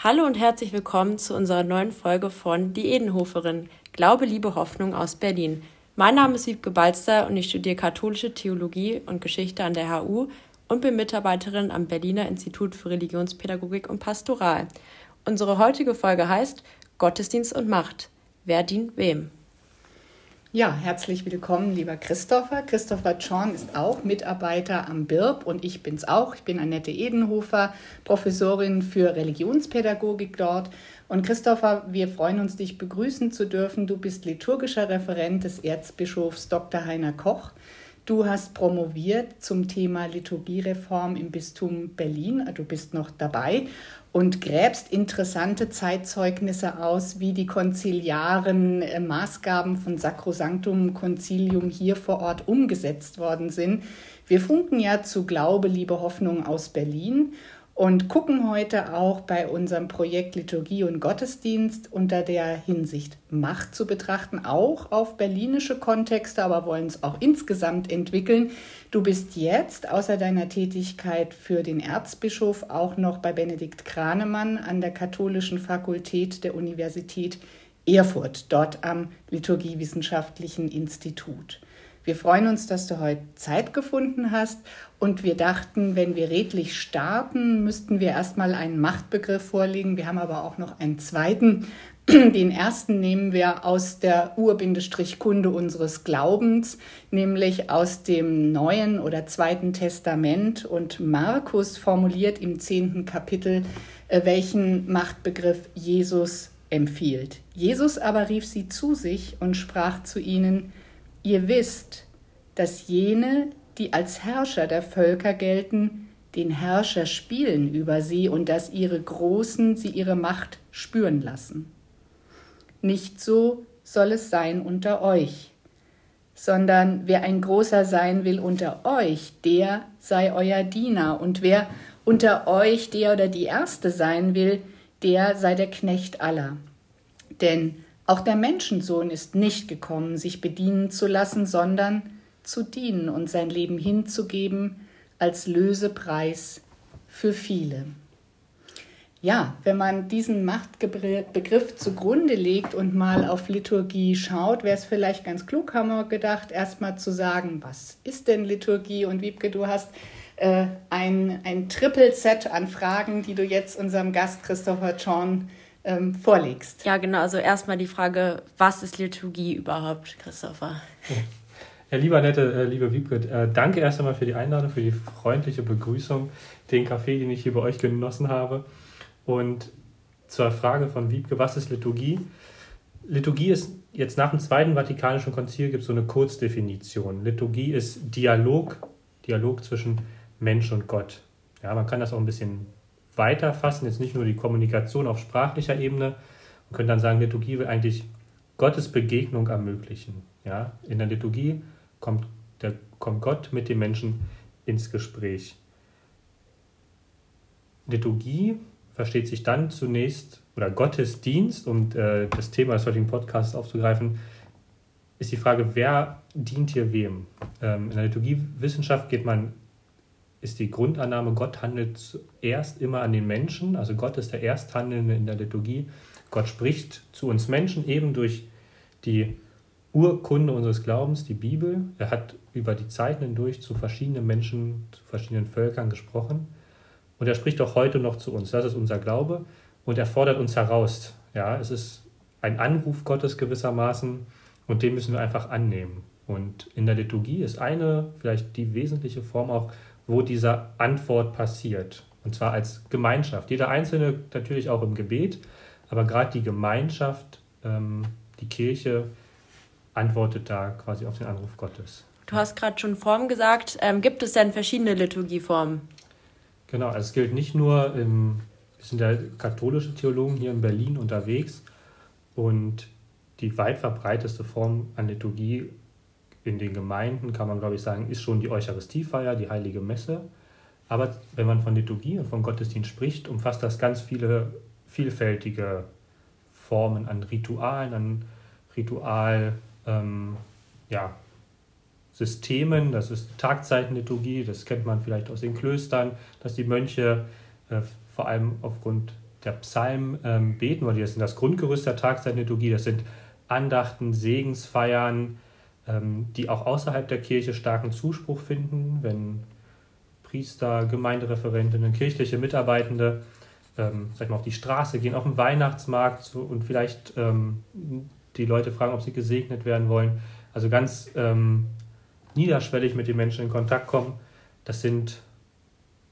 Hallo und herzlich willkommen zu unserer neuen Folge von Die Edenhoferin, Glaube, Liebe, Hoffnung aus Berlin. Mein Name ist Wiebke Balster und ich studiere katholische Theologie und Geschichte an der HU und bin Mitarbeiterin am Berliner Institut für Religionspädagogik und Pastoral. Unsere heutige Folge heißt Gottesdienst und Macht. Wer dient wem? Ja, herzlich willkommen, lieber Christopher. Christopher Zorn ist auch Mitarbeiter am BIRB und ich bin's auch. Ich bin Annette Edenhofer, Professorin für Religionspädagogik dort. Und Christopher, wir freuen uns, dich begrüßen zu dürfen. Du bist liturgischer Referent des Erzbischofs Dr. Heiner Koch. Du hast promoviert zum Thema Liturgiereform im Bistum Berlin. Du bist noch dabei und gräbst interessante Zeitzeugnisse aus, wie die konziliaren äh, Maßgaben von Sacrosanctum Concilium hier vor Ort umgesetzt worden sind. Wir funken ja zu Glaube, Liebe, Hoffnung aus Berlin und gucken heute auch bei unserem Projekt Liturgie und Gottesdienst unter der Hinsicht Macht zu betrachten, auch auf berlinische Kontexte, aber wollen es auch insgesamt entwickeln. Du bist jetzt außer deiner Tätigkeit für den Erzbischof auch noch bei Benedikt Kranemann an der Katholischen Fakultät der Universität Erfurt, dort am Liturgiewissenschaftlichen Institut. Wir freuen uns, dass du heute Zeit gefunden hast und wir dachten, wenn wir redlich starten, müssten wir erstmal einen Machtbegriff vorlegen. Wir haben aber auch noch einen zweiten. Den ersten nehmen wir aus der Urbindestrichkunde unseres Glaubens, nämlich aus dem Neuen oder Zweiten Testament. Und Markus formuliert im zehnten Kapitel, äh, welchen Machtbegriff Jesus empfiehlt. Jesus aber rief sie zu sich und sprach zu ihnen, Ihr wisst, dass jene, die als Herrscher der Völker gelten, den Herrscher spielen über sie und dass ihre Großen sie ihre Macht spüren lassen. Nicht so soll es sein unter euch, sondern wer ein Großer sein will unter euch, der sei euer Diener, und wer unter euch der oder die Erste sein will, der sei der Knecht aller. Denn auch der Menschensohn ist nicht gekommen, sich bedienen zu lassen, sondern zu dienen und sein Leben hinzugeben als Lösepreis für viele. Ja, wenn man diesen Machtbegriff zugrunde legt und mal auf Liturgie schaut, wäre es vielleicht ganz klug, haben wir gedacht, erstmal zu sagen, was ist denn Liturgie? Und Wiebke, du hast äh, ein, ein Triple-Set an Fragen, die du jetzt unserem Gast Christopher Chorn ähm, vorlegst. Ja, genau. Also erstmal die Frage, was ist Liturgie überhaupt, Christopher? Ja, lieber Nette, äh, liebe Wiebke, äh, danke erst einmal für die Einladung, für die freundliche Begrüßung, den Kaffee, den ich hier bei euch genossen habe. Und zur Frage von Wiebke, was ist Liturgie? Liturgie ist jetzt nach dem Zweiten Vatikanischen Konzil gibt es so eine Kurzdefinition. Liturgie ist Dialog, Dialog zwischen Mensch und Gott. Ja, man kann das auch ein bisschen weiter fassen, jetzt nicht nur die Kommunikation auf sprachlicher Ebene. Man könnte dann sagen, Liturgie will eigentlich Gottes Begegnung ermöglichen. Ja, in der Liturgie kommt, der, kommt Gott mit dem Menschen ins Gespräch. Liturgie versteht sich dann zunächst, oder Gottesdienst, um äh, das Thema des heutigen Podcasts aufzugreifen, ist die Frage, wer dient hier wem? Ähm, in der Liturgiewissenschaft geht man ist die Grundannahme, Gott handelt zuerst immer an den Menschen, also Gott ist der Ersthandelnde in der Liturgie. Gott spricht zu uns Menschen eben durch die Urkunde unseres Glaubens, die Bibel. Er hat über die Zeiten hindurch zu verschiedenen Menschen, zu verschiedenen Völkern gesprochen. Und er spricht auch heute noch zu uns. Das ist unser Glaube. Und er fordert uns heraus. Ja, es ist ein Anruf Gottes gewissermaßen und den müssen wir einfach annehmen. Und in der Liturgie ist eine, vielleicht die wesentliche Form auch wo diese Antwort passiert. Und zwar als Gemeinschaft. Jeder Einzelne natürlich auch im Gebet, aber gerade die Gemeinschaft, ähm, die Kirche, antwortet da quasi auf den Anruf Gottes. Du hast gerade schon Form gesagt. Ähm, gibt es denn verschiedene Liturgieformen? Genau, also es gilt nicht nur, im, wir sind ja katholische Theologen hier in Berlin unterwegs und die weit verbreiteste Form an Liturgie in den Gemeinden, kann man glaube ich sagen, ist schon die Eucharistiefeier, die heilige Messe. Aber wenn man von Liturgie und von Gottesdienst spricht, umfasst das ganz viele vielfältige Formen an Ritualen, an Ritual, ähm, ja. Das ist Tagzeitenliturgie, das kennt man vielleicht aus den Klöstern, dass die Mönche äh, vor allem aufgrund der Psalm ähm, beten, weil das sind das Grundgerüst der Tageszeitliturgie. Das sind Andachten, Segensfeiern, die auch außerhalb der Kirche starken Zuspruch finden, wenn Priester, Gemeindereferentinnen, kirchliche Mitarbeitende ähm, sag mal, auf die Straße gehen, auf den Weihnachtsmarkt so, und vielleicht ähm, die Leute fragen, ob sie gesegnet werden wollen. Also ganz ähm, niederschwellig mit den Menschen in Kontakt kommen. Das sind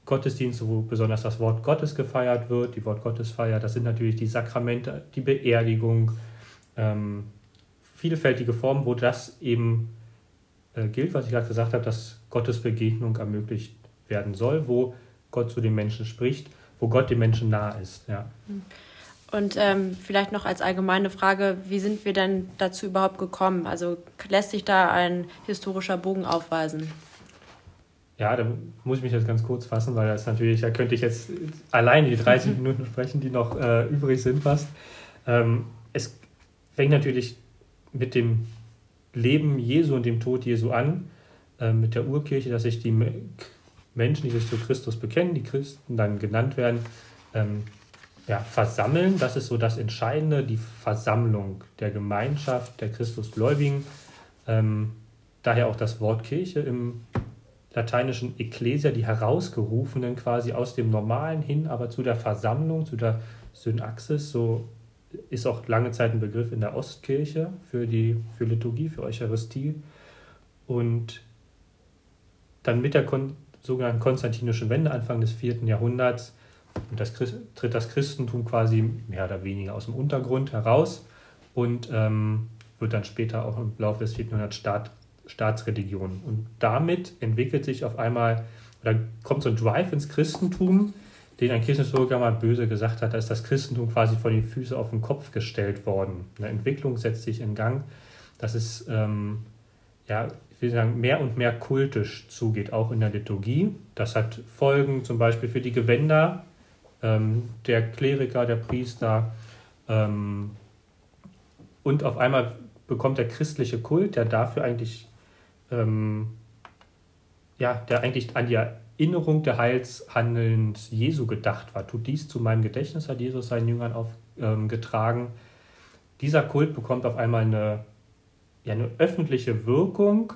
Gottesdienste, wo besonders das Wort Gottes gefeiert wird, die Wort Gottesfeier. Das sind natürlich die Sakramente, die Beerdigung, ähm, vielfältige Formen, wo das eben äh, gilt, was ich gerade gesagt habe, dass Gottes Begegnung ermöglicht werden soll, wo Gott zu den Menschen spricht, wo Gott den Menschen nahe ist. Ja. Und ähm, vielleicht noch als allgemeine Frage, wie sind wir denn dazu überhaupt gekommen? Also lässt sich da ein historischer Bogen aufweisen? Ja, da muss ich mich jetzt ganz kurz fassen, weil das natürlich, da könnte ich jetzt alleine die 30 Minuten sprechen, die noch äh, übrig sind fast. Ähm, es fängt natürlich mit dem Leben Jesu und dem Tod Jesu an, äh, mit der Urkirche, dass sich die Menschen, die sich zu Christus bekennen, die Christen dann genannt werden, ähm, ja, versammeln. Das ist so das Entscheidende, die Versammlung der Gemeinschaft der Christusgläubigen. Ähm, daher auch das Wort Kirche im lateinischen Ecclesia, die Herausgerufenen quasi aus dem Normalen hin, aber zu der Versammlung, zu der Synaxis, so ist auch lange Zeit ein Begriff in der Ostkirche für die für Liturgie, für Eucharistie. Und dann mit der Kon sogenannten konstantinischen Wende Anfang des 4. Jahrhunderts und das tritt das Christentum quasi mehr oder weniger aus dem Untergrund heraus und ähm, wird dann später auch im Laufe des 4. Jahrhunderts Staat, Staatsreligion. Und damit entwickelt sich auf einmal, oder kommt so ein Drive ins Christentum, den ein Kirchenhistoriker mal böse gesagt hat, da ist das Christentum quasi von den Füßen auf den Kopf gestellt worden. Eine Entwicklung setzt sich in Gang. Das ist, ähm, ja, ich will sagen, mehr und mehr kultisch zugeht, auch in der Liturgie. Das hat Folgen zum Beispiel für die Gewänder ähm, der Kleriker, der Priester. Ähm, und auf einmal bekommt der christliche Kult, der dafür eigentlich, ähm, ja, der eigentlich an die Erinnerung der Heilshandelns Jesu gedacht war. Tut dies zu meinem Gedächtnis, hat Jesus seinen Jüngern aufgetragen. Ähm, Dieser Kult bekommt auf einmal eine, ja, eine öffentliche Wirkung,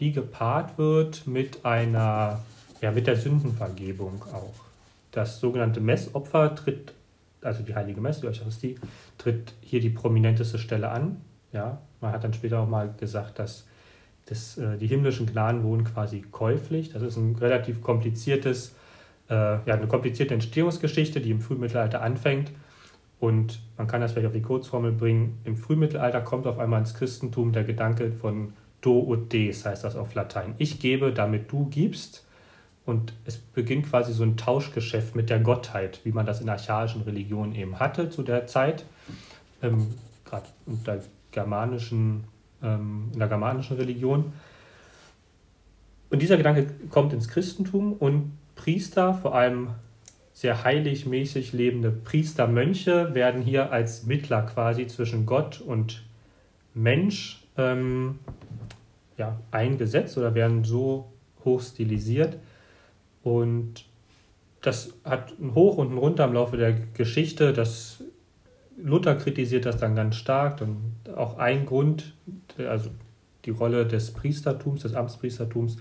die gepaart wird mit einer, ja, mit der Sündenvergebung auch. Das sogenannte Messopfer tritt, also die heilige Messe, die Eucharistie, tritt hier die prominenteste Stelle an. Ja, man hat dann später auch mal gesagt, dass das, äh, die himmlischen Gnaden wurden quasi käuflich. Das ist ein relativ kompliziertes, äh, ja, eine komplizierte Entstehungsgeschichte, die im Frühmittelalter anfängt. Und man kann das vielleicht auf die Kurzformel bringen. Im Frühmittelalter kommt auf einmal ins Christentum der Gedanke von do ut des, heißt das auf Latein. Ich gebe, damit du gibst. Und es beginnt quasi so ein Tauschgeschäft mit der Gottheit, wie man das in archaischen Religionen eben hatte zu der Zeit. Ähm, Gerade unter germanischen, ähm, in der germanischen Religion. Und dieser Gedanke kommt ins Christentum und Priester, vor allem sehr heiligmäßig lebende Priestermönche, werden hier als Mittler quasi zwischen Gott und Mensch ähm, ja, eingesetzt oder werden so hoch stilisiert, und das hat ein Hoch und ein Runter im Laufe der Geschichte. Das Luther kritisiert das dann ganz stark und auch ein Grund, also die Rolle des Priestertums, des Amtspriestertums.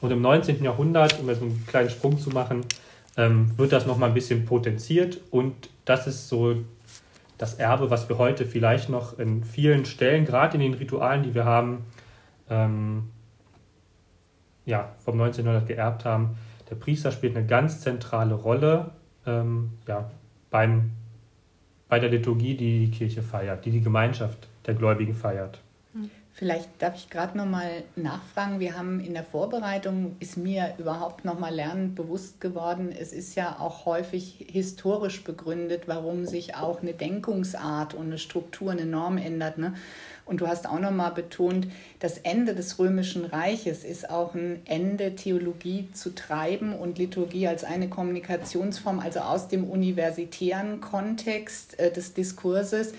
Und im 19. Jahrhundert, um jetzt einen kleinen Sprung zu machen, ähm, wird das nochmal ein bisschen potenziert und das ist so das Erbe, was wir heute vielleicht noch in vielen Stellen, gerade in den Ritualen, die wir haben, ähm, ja, vom 1900 geerbt haben, der Priester spielt eine ganz zentrale Rolle ähm, ja, beim, bei der Liturgie, die die Kirche feiert, die die Gemeinschaft der Gläubigen feiert. Vielleicht darf ich gerade noch mal nachfragen. Wir haben in der Vorbereitung ist mir überhaupt noch mal lernend bewusst geworden. Es ist ja auch häufig historisch begründet, warum sich auch eine Denkungsart und eine Struktur, eine Norm ändert. Ne? Und du hast auch nochmal betont, das Ende des Römischen Reiches ist auch ein Ende, Theologie zu treiben und Liturgie als eine Kommunikationsform, also aus dem universitären Kontext äh, des Diskurses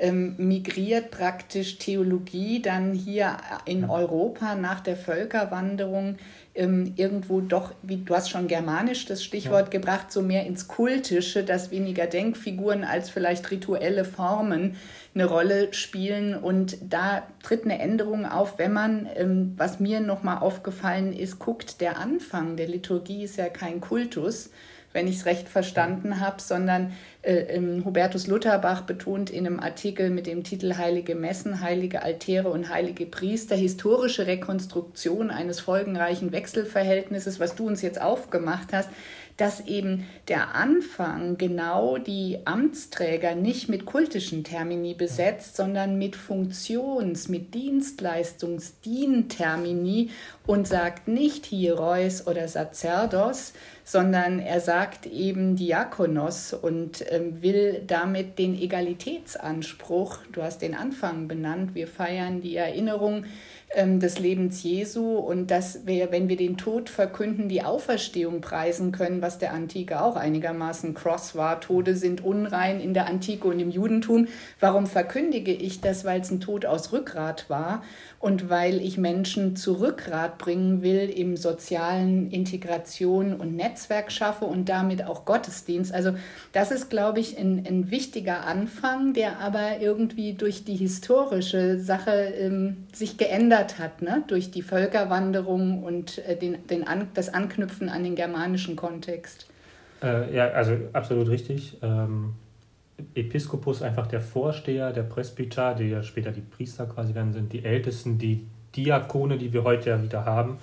ähm, migriert praktisch Theologie dann hier in Europa nach der Völkerwanderung ähm, irgendwo doch, wie du hast schon germanisch das Stichwort ja. gebracht, so mehr ins Kultische, dass weniger Denkfiguren als vielleicht rituelle Formen eine Rolle spielen. Und da tritt eine Änderung auf, wenn man, ähm, was mir nochmal aufgefallen ist, guckt, der Anfang der Liturgie ist ja kein Kultus, wenn ich es recht verstanden habe, sondern äh, Hubertus Lutherbach betont in einem Artikel mit dem Titel Heilige Messen, heilige Altäre und heilige Priester historische Rekonstruktion eines folgenreichen Wechselverhältnisses, was du uns jetzt aufgemacht hast, dass eben der Anfang genau die Amtsträger nicht mit kultischen Termini besetzt, sondern mit Funktions-, mit Dienstleistungs-Dien-Termini und sagt nicht Hierois oder Sacerdos, sondern er sagt eben Diakonos und ähm, will damit den Egalitätsanspruch, du hast den Anfang benannt, wir feiern die Erinnerung ähm, des Lebens Jesu und dass wir, wenn wir den Tod verkünden, die Auferstehung preisen können, was der Antike auch einigermaßen cross war. Tode sind unrein in der Antike und im Judentum. Warum verkündige ich das? Weil es ein Tod aus Rückgrat war und weil ich Menschen zu Rückgrat bringen will im sozialen Integration und Netzwerk schaffe und damit auch Gottesdienst. Also das ist, glaube ich, ein, ein wichtiger Anfang, der aber irgendwie durch die historische Sache ähm, sich geändert hat, ne? durch die Völkerwanderung und äh, den, den an, das Anknüpfen an den germanischen Kontext. Äh, ja, also absolut richtig. Ähm Episkopus einfach der Vorsteher, der Presbyter, die ja später die Priester quasi werden, sind die Ältesten, die Diakone, die wir heute ja wieder haben,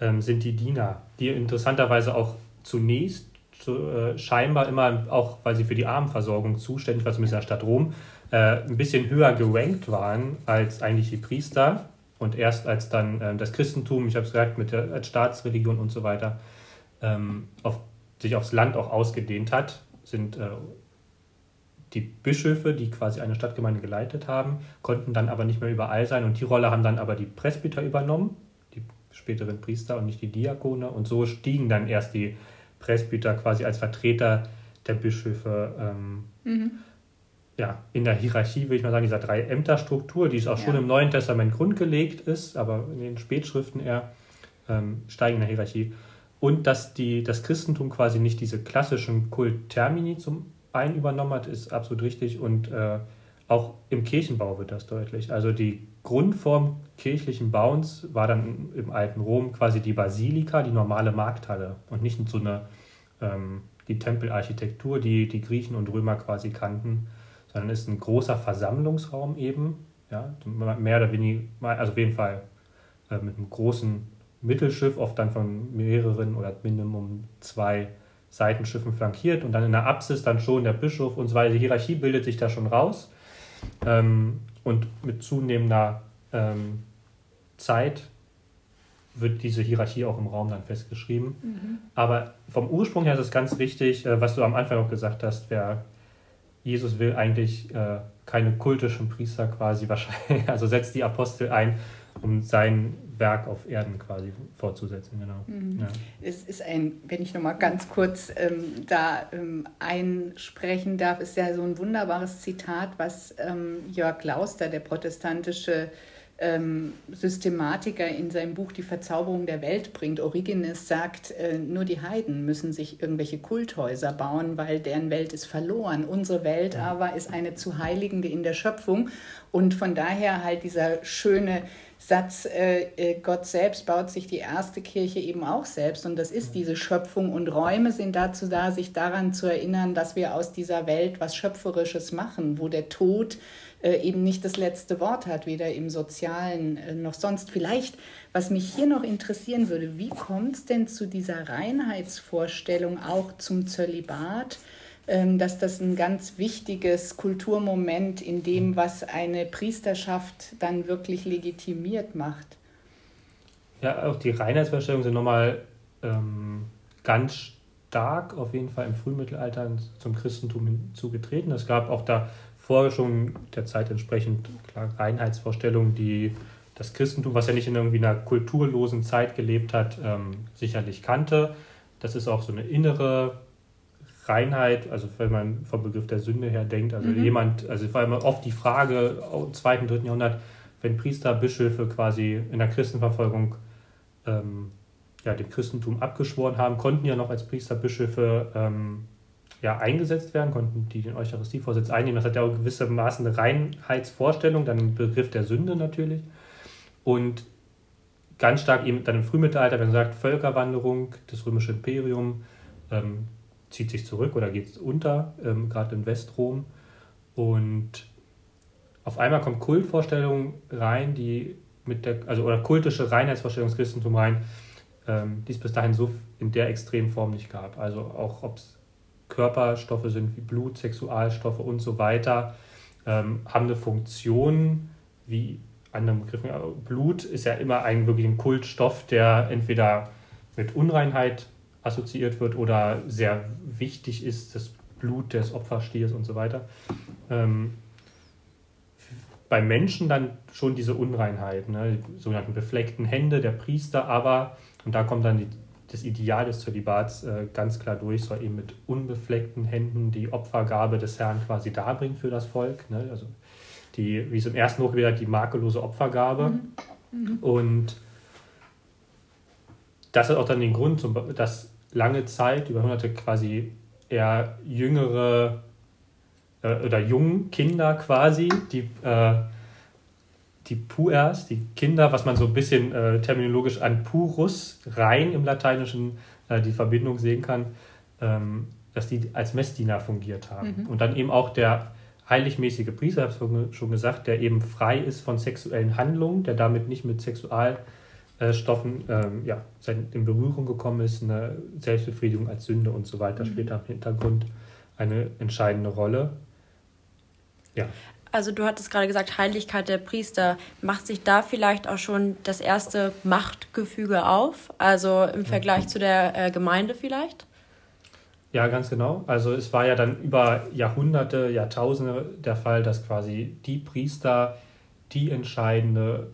ähm, sind die Diener, die interessanterweise auch zunächst zu, äh, scheinbar immer, auch weil sie für die Armenversorgung zuständig war, zumindest in der Stadt Rom, äh, ein bisschen höher gerankt waren als eigentlich die Priester. Und erst als dann äh, das Christentum, ich habe es gesagt, mit der Staatsreligion und so weiter, ähm, auf, sich aufs Land auch ausgedehnt hat, sind äh, die Bischöfe, die quasi eine Stadtgemeinde geleitet haben, konnten dann aber nicht mehr überall sein und die Rolle haben dann aber die Presbyter übernommen, die späteren Priester und nicht die Diakone und so stiegen dann erst die Presbyter quasi als Vertreter der Bischöfe ähm, mhm. ja, in der Hierarchie, würde ich mal sagen, dieser drei Ämterstruktur, die es auch ja. schon im Neuen Testament grundgelegt ist, aber in den Spätschriften eher ähm, steigen in der Hierarchie. Und dass die, das Christentum quasi nicht diese klassischen Kulttermini zum ein übernommen hat, ist absolut richtig. Und äh, auch im Kirchenbau wird das deutlich. Also die Grundform kirchlichen Bauens war dann im alten Rom quasi die Basilika, die normale Markthalle und nicht so eine ähm, die Tempelarchitektur, die die Griechen und Römer quasi kannten, sondern ist ein großer Versammlungsraum eben, ja, mehr oder weniger, also auf jeden Fall äh, mit einem großen Mittelschiff, oft dann von mehreren oder Minimum zwei Seitenschiffen flankiert und dann in der Apsis dann schon der Bischof und so weiter. Die Hierarchie bildet sich da schon raus. Ähm, und mit zunehmender ähm, Zeit wird diese Hierarchie auch im Raum dann festgeschrieben. Mhm. Aber vom Ursprung her ist es ganz wichtig, äh, was du am Anfang auch gesagt hast, wer Jesus will eigentlich äh, keine kultischen Priester quasi wahrscheinlich, also setzt die Apostel ein, um sein Werk auf Erden quasi fortzusetzen. Genau. Mhm. Ja. Es ist ein, wenn ich nochmal ganz kurz ähm, da ähm, einsprechen darf, ist ja so ein wunderbares Zitat, was ähm, Jörg Lauster, der protestantische ähm, Systematiker in seinem Buch Die Verzauberung der Welt bringt. Origenes sagt, äh, nur die Heiden müssen sich irgendwelche Kulthäuser bauen, weil deren Welt ist verloren. Unsere Welt ja. aber ist eine zu heiligende in der Schöpfung. Und von daher halt dieser schöne Satz, äh, äh, Gott selbst baut sich die erste Kirche eben auch selbst und das ist diese Schöpfung und Räume sind dazu da, sich daran zu erinnern, dass wir aus dieser Welt was Schöpferisches machen, wo der Tod äh, eben nicht das letzte Wort hat, weder im Sozialen äh, noch sonst. Vielleicht, was mich hier noch interessieren würde, wie kommt es denn zu dieser Reinheitsvorstellung auch zum Zölibat? Ähm, dass das ein ganz wichtiges Kulturmoment in dem, was eine Priesterschaft dann wirklich legitimiert macht. Ja, auch die Reinheitsvorstellungen sind nochmal ähm, ganz stark auf jeden Fall im Frühmittelalter zum Christentum hinzugetreten. Es gab auch davor schon der Zeit entsprechend klar Reinheitsvorstellungen, die das Christentum, was ja nicht in irgendwie einer kulturlosen Zeit gelebt hat, ähm, sicherlich kannte. Das ist auch so eine innere Reinheit, also wenn man vom Begriff der Sünde her denkt, also mhm. jemand, also vor allem oft die Frage im zweiten, dritten Jahrhundert, wenn Priester, Bischöfe quasi in der Christenverfolgung ähm, ja, dem Christentum abgeschworen haben, konnten ja noch als Priesterbischöfe ähm, ja, eingesetzt werden, konnten die den Eucharistievorsitz einnehmen. Das hat ja auch gewissermaßen eine Reinheitsvorstellung, dann ein Begriff der Sünde natürlich. Und ganz stark eben dann im Frühmittelalter, wenn man sagt, Völkerwanderung, das römische Imperium ähm, zieht sich zurück oder geht unter, ähm, gerade in Westrom. Und auf einmal kommt Kultvorstellung rein, die mit der, also oder kultische Reinheitsvorstellung des Christentums rein, ähm, die es bis dahin so in der extremen Form nicht gab. Also auch ob es Körperstoffe sind wie Blut, Sexualstoffe und so weiter, ähm, haben eine Funktion wie anderen Begriffen. Blut ist ja immer ein wirklich ein Kultstoff, der entweder mit Unreinheit assoziiert wird oder sehr wichtig ist, das Blut des Opferstiers und so weiter. Ähm, bei Menschen dann schon diese Unreinheit, ne, die sogenannten befleckten Hände der Priester, aber, und da kommt dann die, das Ideal des Zölibats äh, ganz klar durch, soll eben mit unbefleckten Händen die Opfergabe des Herrn quasi darbringen für das Volk. Ne, also die, wie es im ersten Buch wieder die makellose Opfergabe. Mhm. Mhm. Und das hat auch dann den Grund, dass lange Zeit, über Hunderte quasi eher jüngere äh, oder jungen Kinder quasi, die, äh, die Puers, die Kinder, was man so ein bisschen äh, terminologisch an Purus rein im Lateinischen äh, die Verbindung sehen kann, ähm, dass die als Messdiener fungiert haben. Mhm. Und dann eben auch der heiligmäßige Priester, ich habe es schon gesagt, der eben frei ist von sexuellen Handlungen, der damit nicht mit Sexualstoffen ähm, ja, in Berührung gekommen ist, eine Selbstbefriedigung als Sünde und so weiter, mhm. spielt im Hintergrund eine entscheidende Rolle. Ja. Also du hattest gerade gesagt, Heiligkeit der Priester. Macht sich da vielleicht auch schon das erste Machtgefüge auf? Also im Vergleich mhm. zu der äh, Gemeinde vielleicht? Ja, ganz genau. Also es war ja dann über Jahrhunderte, Jahrtausende der Fall, dass quasi die Priester die entscheidende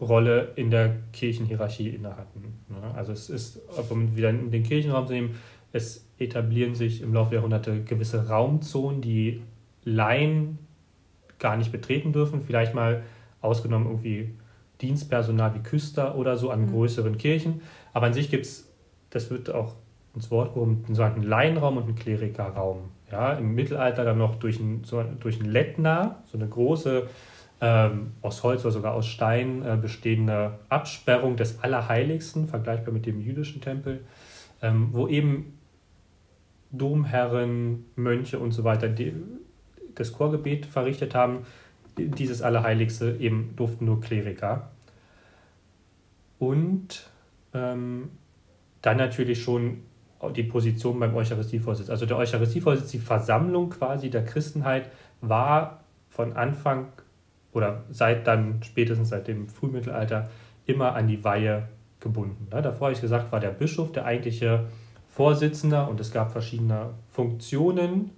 Rolle in der Kirchenhierarchie inne hatten. Also es ist, um wieder in den Kirchenraum zu nehmen, es etablieren sich im Laufe der Jahrhunderte gewisse Raumzonen, die Laien gar nicht betreten dürfen. Vielleicht mal ausgenommen irgendwie Dienstpersonal wie Küster oder so an mhm. größeren Kirchen. Aber an sich gibt es, das wird auch ins Wort gehoben, einen sogenannten Laienraum und einen Klerikerraum. Ja, Im Mittelalter dann noch durch ein, so, durch ein Lettner, so eine große ähm, aus Holz oder sogar aus Stein äh, bestehende Absperrung des Allerheiligsten, vergleichbar mit dem jüdischen Tempel, ähm, wo eben Domherren, Mönche und so weiter die, das Chorgebet verrichtet haben. Dieses Allerheiligste eben durften nur Kleriker. Und ähm, dann natürlich schon die Position beim Eucharistievorsitz. Also der Eucharistievorsitz, die Versammlung quasi der Christenheit, war von Anfang oder seit dann spätestens seit dem Frühmittelalter immer an die Weihe gebunden. Davor habe ich gesagt, war der Bischof der eigentliche Vorsitzender und es gab verschiedene Funktionen,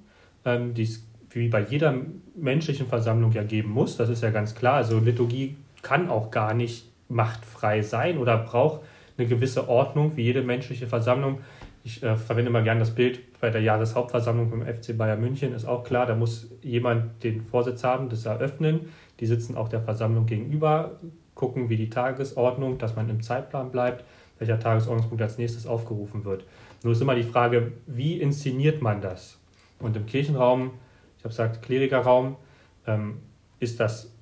ähm, die es wie bei jeder menschlichen Versammlung ja geben muss. Das ist ja ganz klar. Also Liturgie kann auch gar nicht machtfrei sein oder braucht eine gewisse Ordnung wie jede menschliche Versammlung. Ich äh, verwende mal gerne das Bild bei der Jahreshauptversammlung beim FC Bayern München. Ist auch klar, da muss jemand den Vorsitz haben, das eröffnen. Die sitzen auch der Versammlung gegenüber, gucken, wie die Tagesordnung, dass man im Zeitplan bleibt, welcher Tagesordnungspunkt als nächstes aufgerufen wird. Nur ist immer die Frage, wie inszeniert man das? Und im Kirchenraum habe gesagt, Klerikerraum, ähm, ist das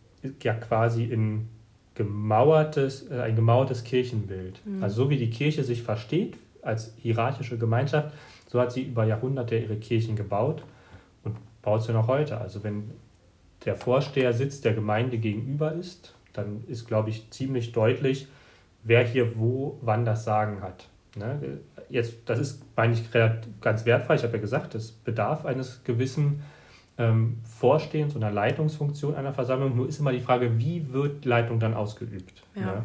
ja quasi in gemauertes, äh, ein gemauertes Kirchenbild. Mhm. Also so wie die Kirche sich versteht als hierarchische Gemeinschaft, so hat sie über Jahrhunderte ihre Kirchen gebaut und baut sie noch heute. Also wenn der Vorsteher sitzt der Gemeinde gegenüber ist, dann ist, glaube ich, ziemlich deutlich, wer hier wo wann das Sagen hat. Ne? Jetzt, das ist, meine ich, ganz wertvoll. Ich habe ja gesagt, es bedarf eines gewissen ähm, Vorstehens- oder Leitungsfunktion einer Versammlung. Nur ist immer die Frage, wie wird Leitung dann ausgeübt? Ja. ja.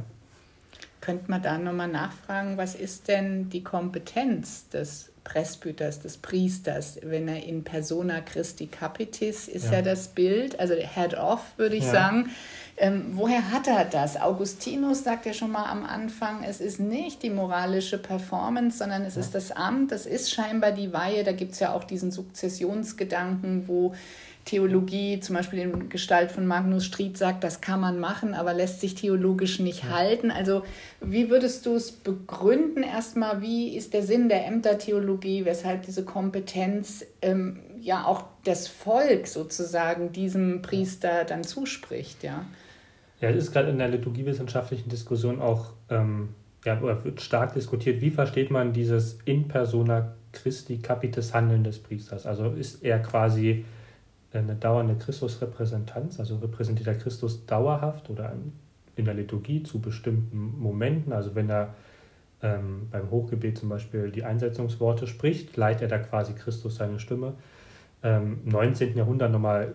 Könnte man da nochmal nachfragen, was ist denn die Kompetenz des Presbyters, des Priesters, wenn er in persona Christi Capitis ist ja, ja das Bild, also Head of, würde ich ja. sagen. Ähm, woher hat er das? Augustinus sagt ja schon mal am Anfang, es ist nicht die moralische Performance, sondern es ist das Amt, es ist scheinbar die Weihe. Da gibt es ja auch diesen Sukzessionsgedanken, wo Theologie, zum Beispiel in Gestalt von Magnus Stried, sagt, das kann man machen, aber lässt sich theologisch nicht ja. halten. Also wie würdest du es begründen erstmal, wie ist der Sinn der Ämtertheologie, weshalb diese Kompetenz ähm, ja auch das Volk sozusagen diesem Priester dann zuspricht, ja? Ja, es ist gerade in der liturgiewissenschaftlichen Diskussion auch ähm, ja, wird stark diskutiert, wie versteht man dieses in persona Christi Capitis Handeln des Priesters? Also ist er quasi eine dauernde Christusrepräsentanz, also repräsentiert er Christus dauerhaft oder in der Liturgie zu bestimmten Momenten, also wenn er ähm, beim Hochgebet zum Beispiel die Einsetzungsworte spricht, leitet er da quasi Christus seine Stimme. Ähm, Im 19. Jahrhundert nochmal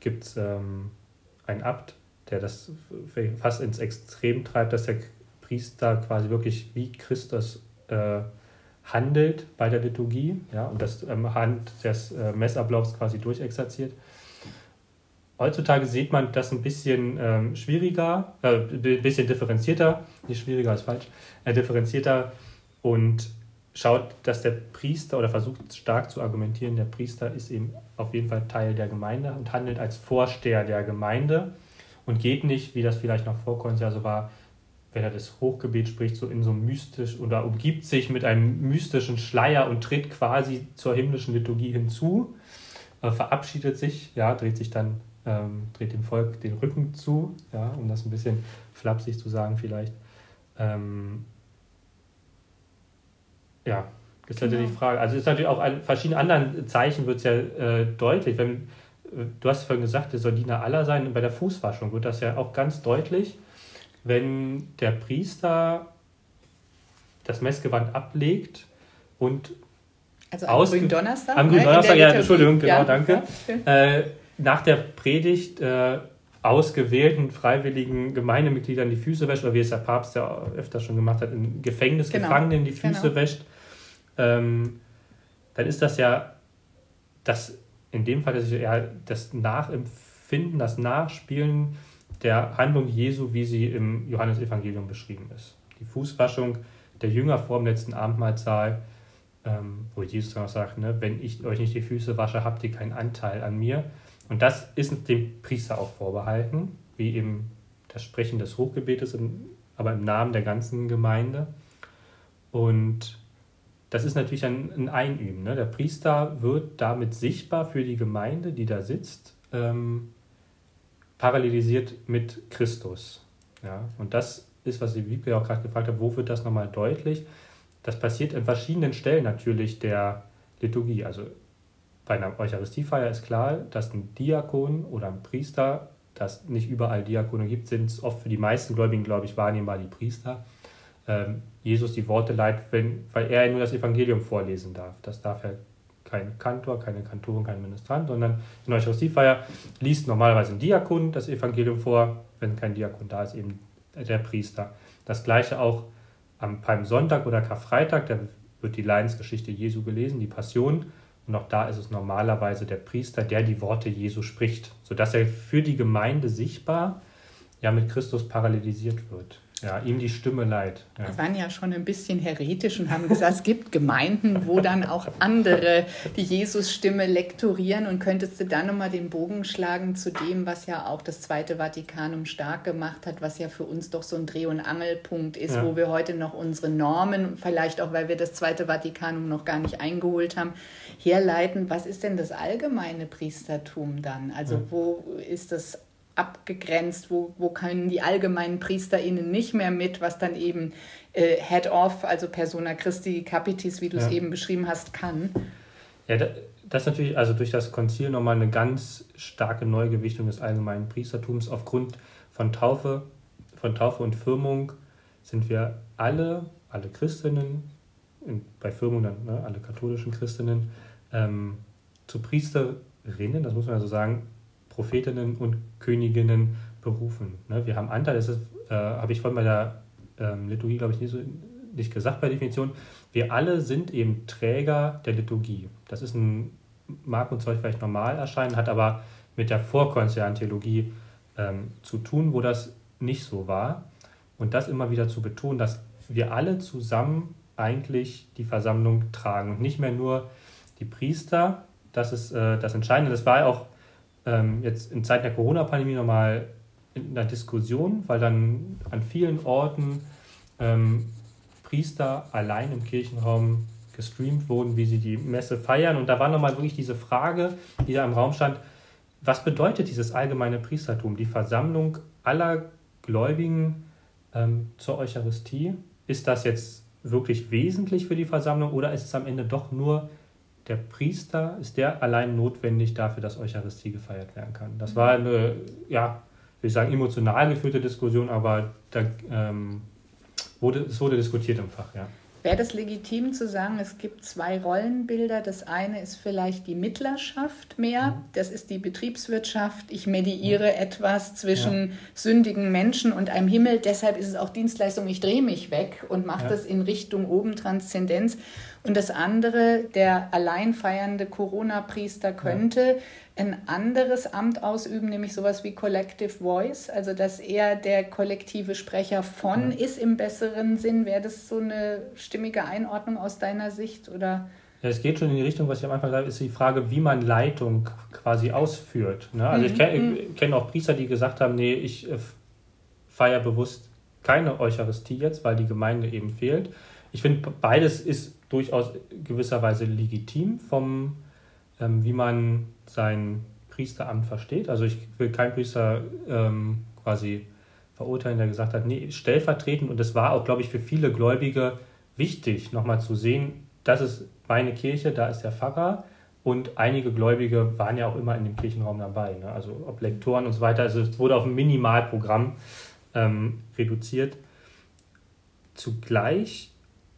gibt es ähm, einen Abt, der das fast ins Extrem treibt, dass der Priester quasi wirklich wie Christus äh, handelt bei der Liturgie ja, und das ähm, Hand des äh, Messablaufs quasi durchexerziert. Heutzutage sieht man das ein bisschen ähm, schwieriger, äh, ein bisschen differenzierter, nicht schwieriger ist falsch, äh, differenzierter und schaut, dass der Priester oder versucht stark zu argumentieren, der Priester ist eben auf jeden Fall Teil der Gemeinde und handelt als Vorsteher der Gemeinde und geht nicht, wie das vielleicht noch vor Konzil so war, wenn er das Hochgebet spricht, so in so mystisch oder umgibt sich mit einem mystischen Schleier und tritt quasi zur himmlischen Liturgie hinzu, äh, verabschiedet sich, ja, dreht sich dann, ähm, dreht dem Volk den Rücken zu, ja, um das ein bisschen flapsig zu sagen vielleicht. Ähm, ja, das ist genau. natürlich die Frage. Also es ist natürlich auch an verschiedenen anderen Zeichen wird es ja äh, deutlich. Wenn, äh, du hast vorhin gesagt, es soll Diener aller sein. Und bei der Fußwaschung wird das ja auch ganz deutlich wenn der Priester das Messgewand ablegt und also am grünen Donnerstag? Am grünen Donnerstag, ja, Entschuldigung, genau, ja, danke. Ja, äh, nach der Predigt äh, ausgewählten freiwilligen Gemeindemitgliedern die Füße wäscht, oder wie es der Papst ja öfter schon gemacht hat, in Gefängnisgefangenen genau. die Füße genau. wäscht, ähm, dann ist das ja das, in dem Fall das, ja, das Nachempfinden, das Nachspielen der Handlung Jesu, wie sie im Johannesevangelium beschrieben ist. Die Fußwaschung der Jünger vor dem letzten Abendmahlsaal, ähm, wo Jesus dann auch sagt, ne, wenn ich euch nicht die Füße wasche, habt ihr keinen Anteil an mir. Und das ist dem Priester auch vorbehalten, wie eben das Sprechen des Hochgebetes, aber im Namen der ganzen Gemeinde. Und das ist natürlich ein, ein Einüben. Ne? Der Priester wird damit sichtbar für die Gemeinde, die da sitzt. Ähm, parallelisiert mit Christus. Ja? Und das ist, was die Wiebke auch gerade gefragt hat, wo wird das nochmal deutlich? Das passiert an verschiedenen Stellen natürlich der Liturgie. Also bei einer Eucharistiefeier ist klar, dass ein Diakon oder ein Priester, das nicht überall Diakone gibt, sind es oft für die meisten Gläubigen, glaube ich, wahrnehmbar die Priester. Ähm, Jesus die Worte leitet, wenn, weil er nur das Evangelium vorlesen darf. Das darf er kein Kantor, keine Kantorin, kein Ministrant, sondern in der Eucharistiefeier liest normalerweise ein Diakon das Evangelium vor. Wenn kein Diakon da ist, eben der Priester. Das gleiche auch am Palmsonntag oder Karfreitag, da wird die Leidensgeschichte Jesu gelesen, die Passion. Und auch da ist es normalerweise der Priester, der die Worte Jesu spricht, sodass er für die Gemeinde sichtbar ja mit Christus parallelisiert wird. Ja, ihm die Stimme leid. Ja. Wir waren ja schon ein bisschen heretisch und haben gesagt, es gibt Gemeinden, wo dann auch andere die Jesus-Stimme lektorieren. Und könntest du dann nochmal den Bogen schlagen zu dem, was ja auch das Zweite Vatikanum stark gemacht hat, was ja für uns doch so ein Dreh- und Angelpunkt ist, ja. wo wir heute noch unsere Normen, vielleicht auch, weil wir das Zweite Vatikanum noch gar nicht eingeholt haben, herleiten. Was ist denn das allgemeine Priestertum dann? Also wo ist das abgegrenzt, wo, wo können die allgemeinen PriesterInnen nicht mehr mit, was dann eben äh, Head-Off, also Persona Christi Capitis, wie du es ja. eben beschrieben hast, kann. Ja, das ist natürlich also durch das Konzil nochmal eine ganz starke Neugewichtung des allgemeinen Priestertums. Aufgrund von Taufe, von Taufe und Firmung sind wir alle, alle Christinnen, in, bei Firmung dann ne, alle katholischen Christinnen, ähm, zu Priesterinnen, das muss man ja so sagen, Prophetinnen und Königinnen berufen. Ne? Wir haben Anteil, das äh, habe ich vorhin bei der ähm, Liturgie, glaube ich, nicht, so, nicht gesagt bei Definition. Wir alle sind eben Träger der Liturgie. Das ist ein, mag uns heute vielleicht normal erscheinen, hat aber mit der vorkonziliaren Theologie ähm, zu tun, wo das nicht so war. Und das immer wieder zu betonen, dass wir alle zusammen eigentlich die Versammlung tragen und nicht mehr nur die Priester. Das ist äh, das Entscheidende. Das war auch ähm, jetzt in Zeiten der Corona-Pandemie nochmal in der Diskussion, weil dann an vielen Orten ähm, Priester allein im Kirchenraum gestreamt wurden, wie sie die Messe feiern. Und da war nochmal wirklich diese Frage, die da im Raum stand, was bedeutet dieses allgemeine Priestertum, die Versammlung aller Gläubigen ähm, zur Eucharistie? Ist das jetzt wirklich wesentlich für die Versammlung oder ist es am Ende doch nur der Priester, ist der allein notwendig dafür, dass Eucharistie gefeiert werden kann? Das war eine, ja, will ich sagen, emotional geführte Diskussion, aber da ähm, wurde, es wurde diskutiert im Fach, ja. Wäre das legitim zu sagen, es gibt zwei Rollenbilder? Das eine ist vielleicht die Mittlerschaft mehr, mhm. das ist die Betriebswirtschaft. Ich mediere ja. etwas zwischen ja. sündigen Menschen und einem Himmel. Deshalb ist es auch Dienstleistung, ich drehe mich weg und mache ja. das in Richtung oben Transzendenz. Und das andere, der allein feiernde Corona-Priester könnte ein anderes Amt ausüben, nämlich sowas wie Collective Voice, also dass er der kollektive Sprecher von ja. ist im besseren Sinn. Wäre das so eine stimmige Einordnung aus deiner Sicht oder? Ja, es geht schon in die Richtung, was ich am Anfang sagte, ist die Frage, wie man Leitung quasi ausführt. Ne? Also mhm. ich kenne mhm. kenn auch Priester, die gesagt haben, nee, ich äh, feiere bewusst keine Eucharistie jetzt, weil die Gemeinde eben fehlt. Ich finde, beides ist durchaus gewisserweise legitim vom, ähm, wie man sein Priesteramt versteht. Also ich will keinen Priester ähm, quasi verurteilen, der gesagt hat, nee, stellvertretend. Und es war auch, glaube ich, für viele Gläubige wichtig, nochmal zu sehen, das ist meine Kirche, da ist der Pfarrer. Und einige Gläubige waren ja auch immer in dem Kirchenraum dabei. Ne? Also ob Lektoren und so weiter. Also es wurde auf ein Minimalprogramm ähm, reduziert. Zugleich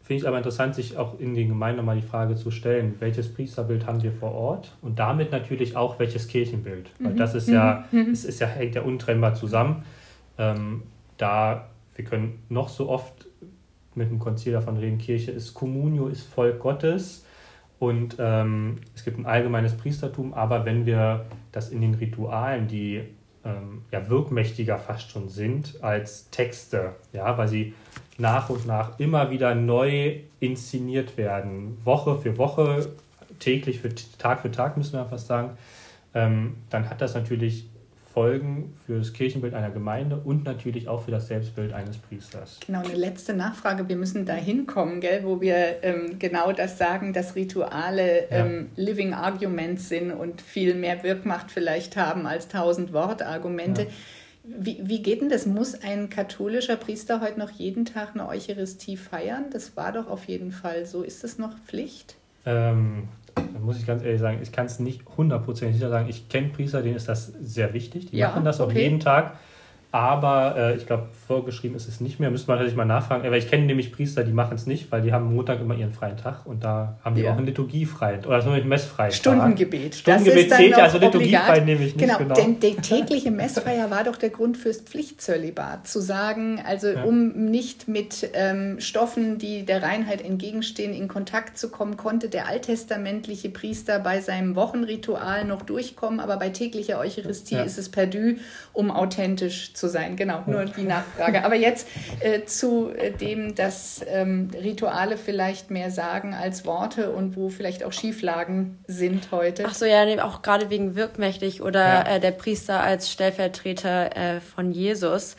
Finde ich aber interessant, sich auch in den Gemeinden nochmal die Frage zu stellen, welches Priesterbild haben wir vor Ort und damit natürlich auch welches Kirchenbild. Weil mhm. das ist ja, mhm. es ist ja, hängt ja untrennbar zusammen. Ähm, da wir können noch so oft mit dem Konzil davon reden, Kirche ist Communio, ist Volk Gottes und ähm, es gibt ein allgemeines Priestertum, aber wenn wir das in den Ritualen, die ähm, ja wirkmächtiger fast schon sind als Texte, ja, weil sie nach und nach immer wieder neu inszeniert werden, Woche für Woche, täglich für Tag für Tag, müssen wir fast sagen, ähm, dann hat das natürlich Folgen für das Kirchenbild einer Gemeinde und natürlich auch für das Selbstbild eines Priesters. Genau, eine letzte Nachfrage. Wir müssen da hinkommen, gell, wo wir ähm, genau das sagen, dass Rituale ja. ähm, Living Arguments sind und viel mehr Wirkmacht vielleicht haben als tausend Wortargumente. Ja. Wie, wie geht denn das? Muss ein katholischer Priester heute noch jeden Tag eine Eucharistie feiern? Das war doch auf jeden Fall so. Ist das noch Pflicht? Ähm, da muss ich ganz ehrlich sagen, ich kann es nicht hundertprozentig sicher sagen. Ich kenne Priester, denen ist das sehr wichtig. Die ja, machen das okay. auch jeden Tag. Aber äh, ich glaube, vorgeschrieben ist es nicht mehr. Müsste man natürlich mal nachfragen. Aber ich kenne nämlich Priester, die machen es nicht, weil die haben Montag immer ihren freien Tag und da haben die ja. auch einen Liturgiefreien oder so einen Messfrei. Stundengebet. Stundengebet zählt ja, also Liturgiefrei nehme ich nicht. Genau, genau. denn der tägliche Messfeier war doch der Grund fürs Pflichtzölibat. Zu sagen, also ja. um nicht mit ähm, Stoffen, die der Reinheit entgegenstehen, in Kontakt zu kommen, konnte der alttestamentliche Priester bei seinem Wochenritual noch durchkommen, aber bei täglicher Eucharistie ja. ist es perdu, um authentisch zu sein. Genau, nur die Nachfrage. Aber jetzt äh, zu äh, dem, dass ähm, Rituale vielleicht mehr sagen als Worte und wo vielleicht auch Schieflagen sind heute. Ach so, ja, auch gerade wegen wirkmächtig oder ja. äh, der Priester als Stellvertreter äh, von Jesus.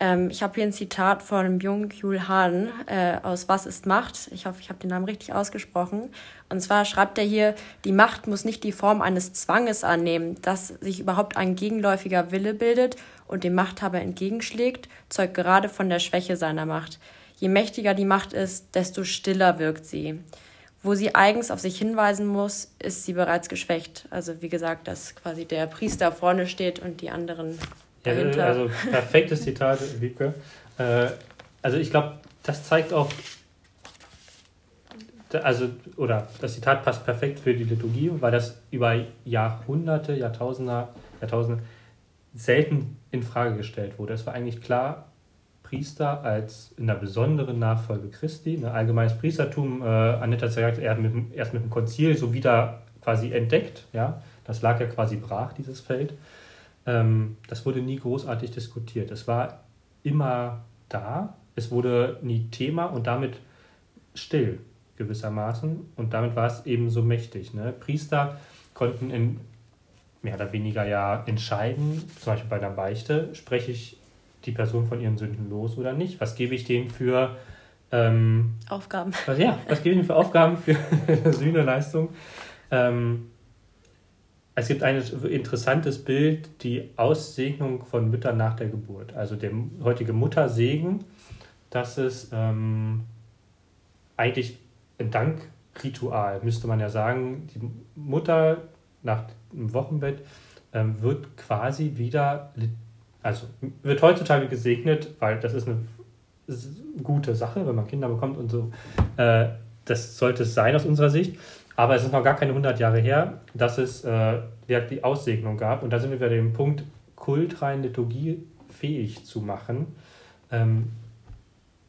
Ähm, ich habe hier ein Zitat von Byung-Kyul Han äh, aus Was ist Macht? Ich hoffe, ich habe den Namen richtig ausgesprochen. Und zwar schreibt er hier, die Macht muss nicht die Form eines Zwanges annehmen, dass sich überhaupt ein gegenläufiger Wille bildet und dem Machthaber entgegenschlägt, zeugt gerade von der Schwäche seiner Macht. Je mächtiger die Macht ist, desto stiller wirkt sie. Wo sie eigens auf sich hinweisen muss, ist sie bereits geschwächt. Also wie gesagt, dass quasi der Priester vorne steht und die anderen dahinter. Ja, also perfektes Zitat, Wiebke. Äh, also ich glaube, das zeigt auch, also, oder das Zitat passt perfekt für die Liturgie, weil das über Jahrhunderte, Jahrtausende, Jahrtausende selten in Frage gestellt wurde. Es war eigentlich klar, Priester als in der besonderen Nachfolge Christi, ein ne, allgemeines Priestertum, äh, Anetta hat gesagt, er hat mit, erst mit dem Konzil so wieder quasi entdeckt, ja, das lag ja quasi brach, dieses Feld. Ähm, das wurde nie großartig diskutiert. Es war immer da, es wurde nie Thema und damit still gewissermaßen und damit war es eben so mächtig. Ne? Priester konnten in mehr oder weniger ja entscheiden, zum Beispiel bei der Beichte, spreche ich die Person von ihren Sünden los oder nicht? Was gebe ich denen für ähm, Aufgaben? Was, ja, was gebe ich denen für Aufgaben für Sühneleistung? Ähm, es gibt ein interessantes Bild, die Aussegnung von Müttern nach der Geburt. Also der heutige Muttersegen, das ist ähm, eigentlich ein Dankritual, müsste man ja sagen. Die Mutter nach dem Wochenbett ähm, wird quasi wieder, also wird heutzutage gesegnet, weil das ist eine, gute Sache, wenn man Kinder bekommt und so. Äh, das sollte es sein aus unserer Sicht. Aber es ist noch gar keine 100 Jahre her, dass es äh, die Aussegnung gab. Und da sind wir bei dem Punkt, kultrein Liturgie fähig zu machen. Ähm,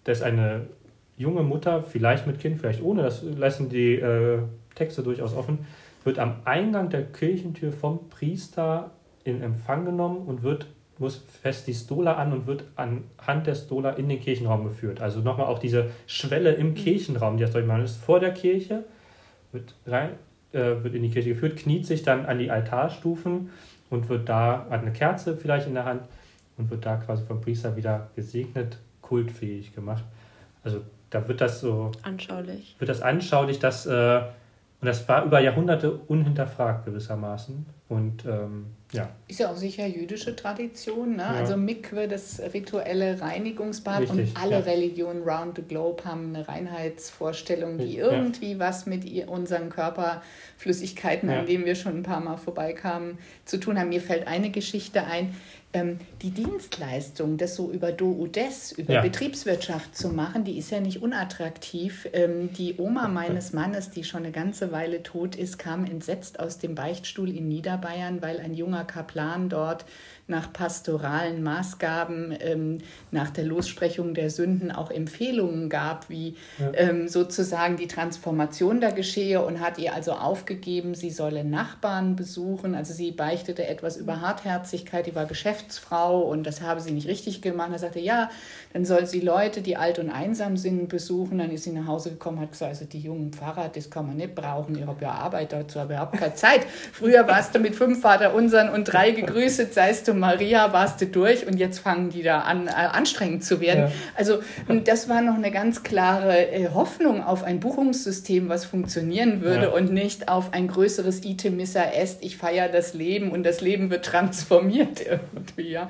dass eine junge Mutter, vielleicht mit Kind, vielleicht ohne, das lassen die äh, Texte durchaus offen, wird am Eingang der Kirchentür vom Priester in Empfang genommen und wird, muss fest die Stola an und wird anhand der Stola in den Kirchenraum geführt. Also nochmal auch diese Schwelle im Kirchenraum, die das durchmachen ist, vor der Kirche wird, rein, äh, wird in die Kirche geführt, kniet sich dann an die Altarstufen und wird da, hat eine Kerze vielleicht in der Hand und wird da quasi vom Priester wieder gesegnet, kultfähig gemacht. Also da wird das so anschaulich. Wird das anschaulich, dass äh, und das war über Jahrhunderte unhinterfragt gewissermaßen. Und ähm, ja. Ist ja auch sicher jüdische Tradition. Ne? Ja. Also Mikwe, das rituelle Reinigungsbad Richtig, und alle ja. Religionen round the globe haben eine Reinheitsvorstellung, die irgendwie ja. was mit unseren Körperflüssigkeiten, an denen wir schon ein paar Mal vorbeikamen, zu tun haben. Mir fällt eine Geschichte ein die Dienstleistung, das so über Do Udes, über ja. Betriebswirtschaft zu machen, die ist ja nicht unattraktiv. Ähm, die Oma meines Mannes, die schon eine ganze Weile tot ist, kam entsetzt aus dem Beichtstuhl in Niederbayern, weil ein junger Kaplan dort nach pastoralen Maßgaben, ähm, nach der Lossprechung der Sünden auch Empfehlungen gab, wie ja. ähm, sozusagen die Transformation da geschehe und hat ihr also aufgegeben, sie solle Nachbarn besuchen. Also sie beichtete etwas über Hartherzigkeit, die war Geschäftsfrau und das habe sie nicht richtig gemacht. Er sagte, ja, dann soll sie Leute, die alt und einsam sind, besuchen. Dann ist sie nach Hause gekommen, hat gesagt, also die jungen Pfarrer, das kann man nicht brauchen. Ich habe ja Arbeit dazu, aber überhaupt keine Zeit. Früher warst du mit fünf Vater unseren und drei gegrüßet, seist du Maria, warst du durch und jetzt fangen die da an, äh, anstrengend zu werden. Ja. Also das war noch eine ganz klare äh, Hoffnung auf ein Buchungssystem, was funktionieren würde ja. und nicht auf ein größeres Ite Missa Est, ich feiere das Leben und das Leben wird transformiert irgendwie. Ja.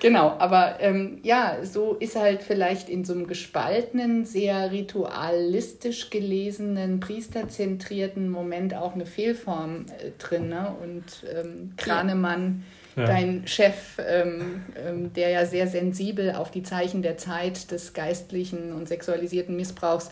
Genau, aber ähm, ja, so ist halt vielleicht in so einem gespaltenen, sehr ritualistisch gelesenen, priesterzentrierten Moment auch eine Fehlform äh, drin. Ne? Und ähm, Kranemann, ja. Dein Chef, ähm, ähm, der ja sehr sensibel auf die Zeichen der Zeit des geistlichen und sexualisierten Missbrauchs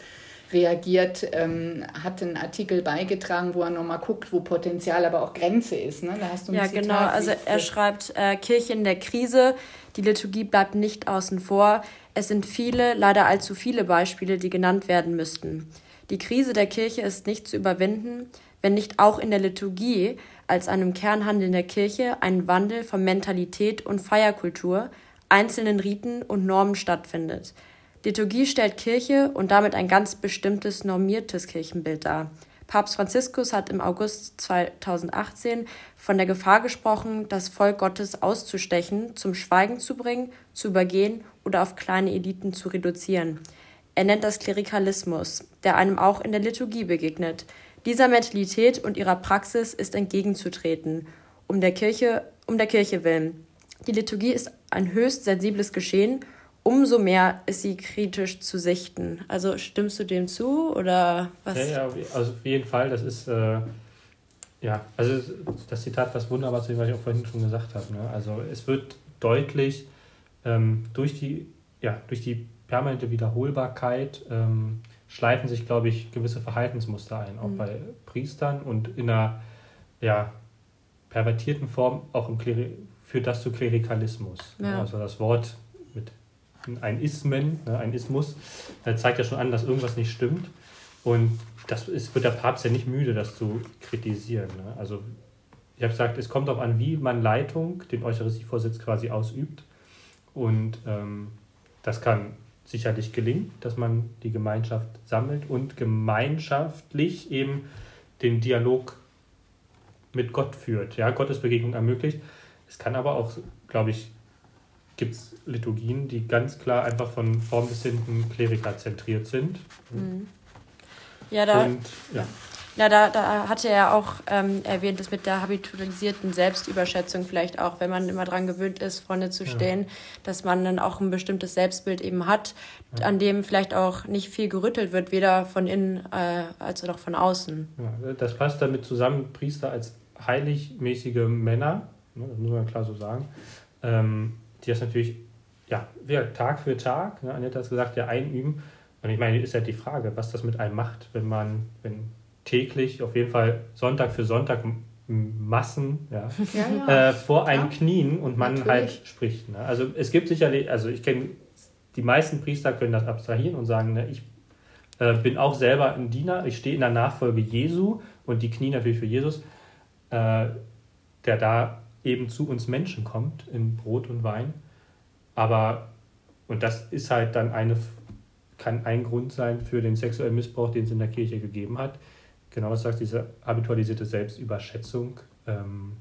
reagiert, ähm, hat einen Artikel beigetragen, wo er nochmal guckt, wo Potenzial, aber auch Grenze ist. Ne? Da hast du ein ja, Zitat genau. Also er schreibt, äh, Kirche in der Krise, die Liturgie bleibt nicht außen vor. Es sind viele, leider allzu viele Beispiele, die genannt werden müssten. Die Krise der Kirche ist nicht zu überwinden, wenn nicht auch in der Liturgie als einem Kernhandel der Kirche ein Wandel von Mentalität und Feierkultur, einzelnen Riten und Normen stattfindet. Liturgie stellt Kirche und damit ein ganz bestimmtes normiertes Kirchenbild dar. Papst Franziskus hat im August 2018 von der Gefahr gesprochen, das Volk Gottes auszustechen, zum Schweigen zu bringen, zu übergehen oder auf kleine Eliten zu reduzieren. Er nennt das Klerikalismus, der einem auch in der Liturgie begegnet. Dieser Mentalität und ihrer Praxis ist entgegenzutreten, um der Kirche, um der Kirche willen. Die Liturgie ist ein höchst sensibles Geschehen umso mehr ist sie kritisch zu sichten. Also stimmst du dem zu oder was? Ja, ja also auf jeden Fall. Das ist äh, ja, also das Zitat passt wunderbar zu dem, was ich auch vorhin schon gesagt habe. Ne? Also es wird deutlich ähm, durch die ja durch die permanente Wiederholbarkeit ähm, schleifen sich, glaube ich, gewisse Verhaltensmuster ein, auch mhm. bei Priestern und in einer ja, pervertierten Form auch im Kleri führt das zu Klerikalismus. Ne? Ja. Also das Wort ein Ismen, ne, ein Ismus, zeigt ja schon an, dass irgendwas nicht stimmt. Und das ist, wird der Papst ja nicht müde, das zu kritisieren. Ne? Also ich habe gesagt, es kommt darauf an, wie man Leitung, den Eucharistievorsitz quasi ausübt. Und ähm, das kann sicherlich gelingen, dass man die Gemeinschaft sammelt und gemeinschaftlich eben den Dialog mit Gott führt, ja, Gottesbegegnung ermöglicht. Es kann aber auch, glaube ich, gibt es Liturgien, die ganz klar einfach von vorn bis hinten Kleriker zentriert sind. Mhm. Ja, da, und, ja. Ja, da, da hatte er auch ähm, erwähnt, dass mit der habitualisierten Selbstüberschätzung vielleicht auch, wenn man immer daran gewöhnt ist, vorne zu stehen, ja. dass man dann auch ein bestimmtes Selbstbild eben hat, ja. an dem vielleicht auch nicht viel gerüttelt wird, weder von innen äh, als auch von außen. Ja, das passt damit zusammen, Priester als heiligmäßige Männer, ne, das muss man klar so sagen, ähm, die das natürlich ja, Tag für Tag, ne, Annette hat es gesagt, ja einüben. Und ich meine, ist ja die Frage, was das mit einem macht, wenn man, wenn täglich, auf jeden Fall Sonntag für Sonntag Massen ja, ja. Äh, vor einem Knien und man Natürlich. halt spricht. Ne? Also es gibt sicherlich, also ich kenne, die meisten Priester können das abstrahieren und sagen, ne, ich äh, bin auch selber ein Diener, ich stehe in der Nachfolge Jesu und die Knie natürlich für Jesus, äh, der da eben zu uns Menschen kommt in Brot und Wein. Aber, und das ist halt dann eine, kann ein Grund sein für den sexuellen Missbrauch, den es in der Kirche gegeben hat genau was du sagst, diese habitualisierte Selbstüberschätzung, ähm,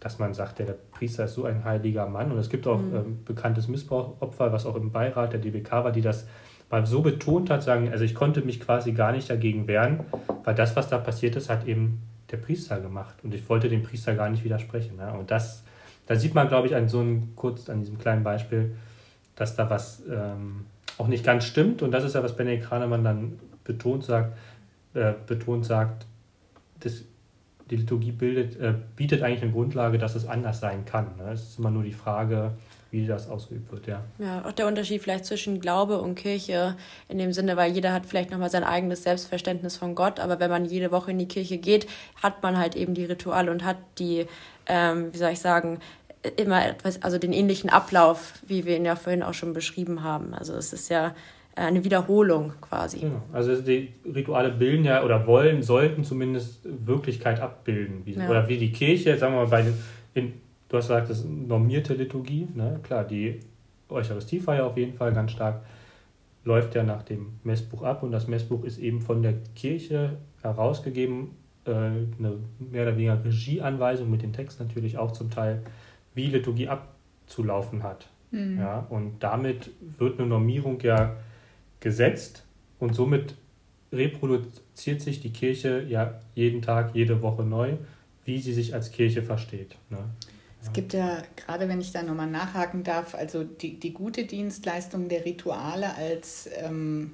dass man sagt, der, der, Priester ist so ein heiliger Mann. Und es gibt auch mhm. ähm, bekanntes Missbrauchopfer, was auch im Beirat der DBK war, die das mal so betont hat, sagen, also ich konnte mich quasi gar nicht dagegen wehren, weil das, was da passiert ist, hat eben der Priester gemacht. Und ich wollte dem Priester gar nicht widersprechen. Ne? Und das, da sieht man, glaube ich, an so einem, kurz an diesem kleinen Beispiel, dass da was ähm, auch nicht ganz stimmt. Und das ist ja, was Benedikt Kranemann dann betont sagt, äh, betont sagt, das, die Liturgie bildet, äh, bietet eigentlich eine Grundlage, dass es anders sein kann. Ne? Es ist immer nur die Frage, wie das ausgeübt wird, ja. Ja, auch der Unterschied vielleicht zwischen Glaube und Kirche in dem Sinne, weil jeder hat vielleicht nochmal sein eigenes Selbstverständnis von Gott, aber wenn man jede Woche in die Kirche geht, hat man halt eben die Rituale und hat die, ähm, wie soll ich sagen, immer etwas, also den ähnlichen Ablauf, wie wir ihn ja vorhin auch schon beschrieben haben. Also es ist ja eine Wiederholung quasi. Genau. Also die Rituale bilden ja oder wollen, sollten zumindest Wirklichkeit abbilden. Wie, ja. Oder wie die Kirche, sagen wir mal, bei den, in, du hast gesagt, das ist normierte Liturgie, ne? klar, die Eucharistiefeier auf jeden Fall ganz stark läuft ja nach dem Messbuch ab und das Messbuch ist eben von der Kirche herausgegeben, äh, eine mehr oder weniger Regieanweisung mit dem Text natürlich auch zum Teil, wie Liturgie abzulaufen hat. Mhm. Ja, und damit wird eine Normierung ja gesetzt und somit reproduziert sich die Kirche ja jeden Tag, jede Woche neu, wie sie sich als Kirche versteht. Ne? Es gibt ja, gerade wenn ich da nochmal nachhaken darf, also die, die gute Dienstleistung der Rituale als ähm,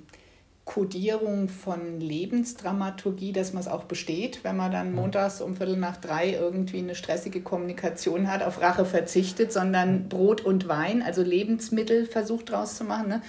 Kodierung von Lebensdramaturgie, dass man es auch besteht, wenn man dann montags um Viertel nach drei irgendwie eine stressige Kommunikation hat, auf Rache verzichtet, sondern Brot und Wein, also Lebensmittel versucht draus zu machen. Ne?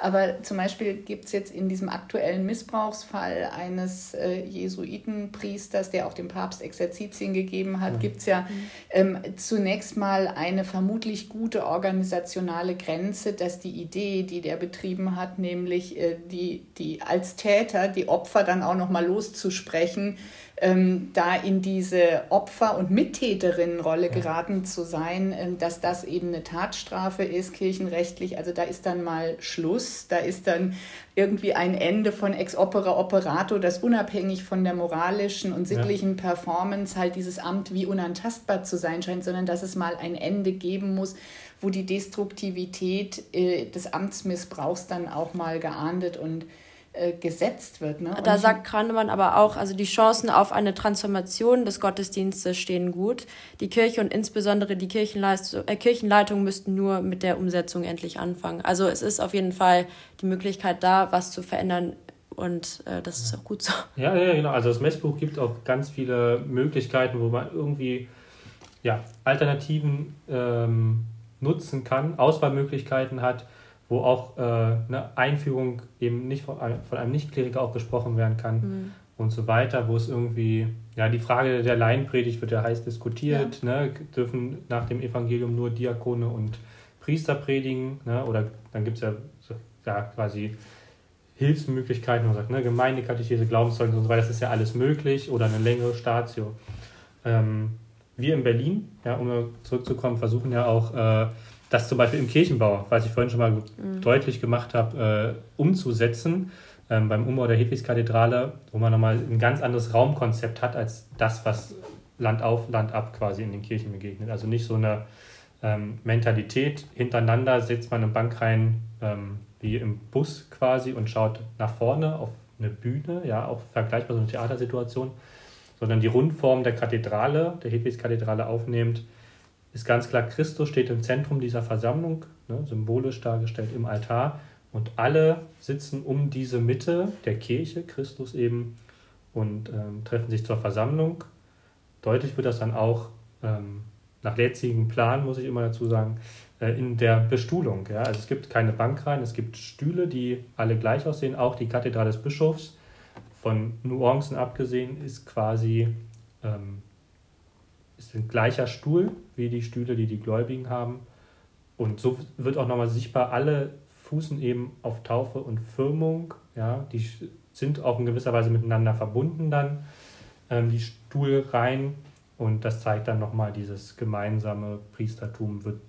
Aber zum Beispiel gibt es jetzt in diesem aktuellen Missbrauchsfall eines äh, Jesuitenpriesters, der auch dem Papst Exerzitien gegeben hat, mhm. gibt es ja ähm, zunächst mal eine vermutlich gute organisationale Grenze, dass die Idee, die der betrieben hat, nämlich äh, die, die als Täter die Opfer dann auch nochmal loszusprechen, ähm, da in diese Opfer- und Mittäterinnenrolle geraten zu sein, ähm, dass das eben eine Tatstrafe ist, kirchenrechtlich. Also da ist dann mal Schluss, da ist dann irgendwie ein Ende von ex opera operato, das unabhängig von der moralischen und sittlichen ja. Performance halt dieses Amt wie unantastbar zu sein scheint, sondern dass es mal ein Ende geben muss, wo die Destruktivität äh, des Amtsmissbrauchs dann auch mal geahndet und äh, gesetzt wird. Ne? Da sagt Kranemann aber auch, also die Chancen auf eine Transformation des Gottesdienstes stehen gut. Die Kirche und insbesondere die äh, Kirchenleitung müssten nur mit der Umsetzung endlich anfangen. Also es ist auf jeden Fall die Möglichkeit da, was zu verändern und äh, das ist auch gut so. Ja, ja, genau. Also das Messbuch gibt auch ganz viele Möglichkeiten, wo man irgendwie ja, Alternativen ähm, nutzen kann, Auswahlmöglichkeiten hat wo auch äh, eine Einführung eben nicht von, von einem Nichtkleriker auch gesprochen werden kann mhm. und so weiter, wo es irgendwie, ja, die Frage der Laienpredigt wird ja heiß diskutiert, ja. ne, dürfen nach dem Evangelium nur Diakone und Priester predigen, ne, oder dann gibt es ja, ja quasi Hilfsmöglichkeiten, man sagt, ne, Gemeindekatechese, Glaubenszeugnis und so weiter, das ist ja alles möglich, oder eine längere Statio. Ähm, wir in Berlin, ja, um zurückzukommen, versuchen ja auch, äh, das zum Beispiel im Kirchenbau, was ich vorhin schon mal mhm. deutlich gemacht habe, äh, umzusetzen. Ähm, beim Umbau der Hedwigskathedrale, wo man nochmal ein ganz anderes Raumkonzept hat als das, was Land auf, Land ab quasi in den Kirchen begegnet. Also nicht so eine ähm, Mentalität, hintereinander sitzt man im Bankreihen ähm, wie im Bus quasi und schaut nach vorne auf eine Bühne, ja, auch vergleichbar so eine Theatersituation, sondern die Rundform der Kathedrale, der Hedwigskathedrale aufnehmend, ist ganz klar, Christus steht im Zentrum dieser Versammlung, ne, symbolisch dargestellt im Altar. Und alle sitzen um diese Mitte der Kirche, Christus eben, und ähm, treffen sich zur Versammlung. Deutlich wird das dann auch ähm, nach jetzigem Plan, muss ich immer dazu sagen, äh, in der Bestuhlung. Ja? Also es gibt keine Bankreihen, es gibt Stühle, die alle gleich aussehen. Auch die Kathedrale des Bischofs, von Nuancen abgesehen, ist quasi ähm, ist ein gleicher Stuhl die Stühle, die die Gläubigen haben. Und so wird auch nochmal sichtbar, alle fußen eben auf Taufe und Firmung. Ja? Die sind auch in gewisser Weise miteinander verbunden dann, ähm, die Stuhlreihen. Und das zeigt dann nochmal dieses gemeinsame Priestertum wird